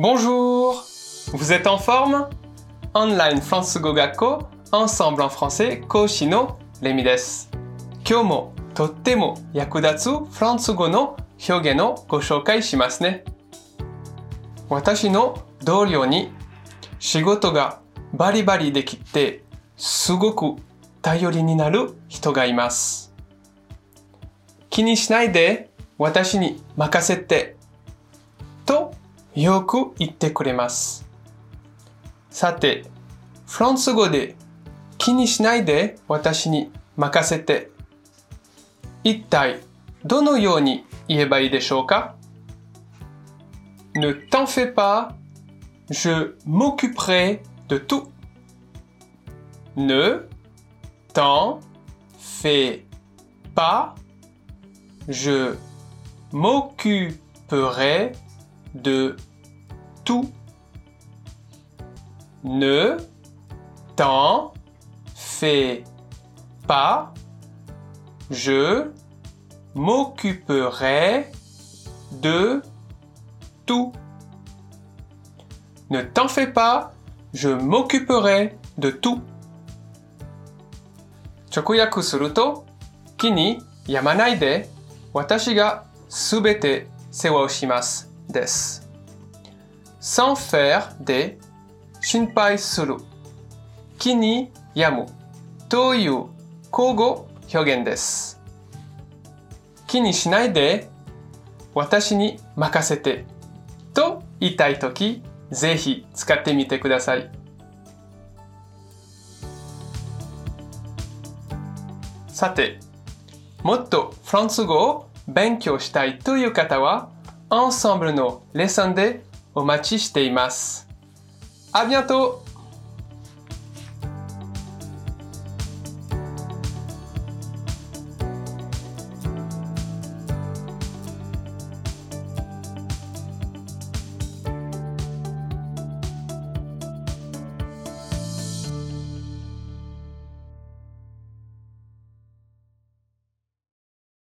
Bonjour Vous êtes en forme? Online フランス語学校 Ensemble en français 講師のレミです。今日もとっても役立つフランス語の表現をご紹介しますね。私の同僚に仕事がバリバリできてすごく頼りになる人がいます。気にしないで私に任せてよく言ってくれます。さて、フランス語で気にしないで私に任せて一体どのように言えばいいでしょうか Ne t'en fais pas, je m'occuperai de tout. Ne t'en fais pas, je m'occuperai de tout. Ne t'en fais pas, je m'occuperai de tout. Ne t'en fais pas, je m'occuperai de tout. 直訳すると、気にやまないで、私 sans faire de 心配する。気にやむという交互表現です。気にしないで私に任せてと言いたいときぜひ使ってみてください。さて、もっとフランス語を勉強したいという方は、Ensemble のレッスンでお待ちしています。ありがとう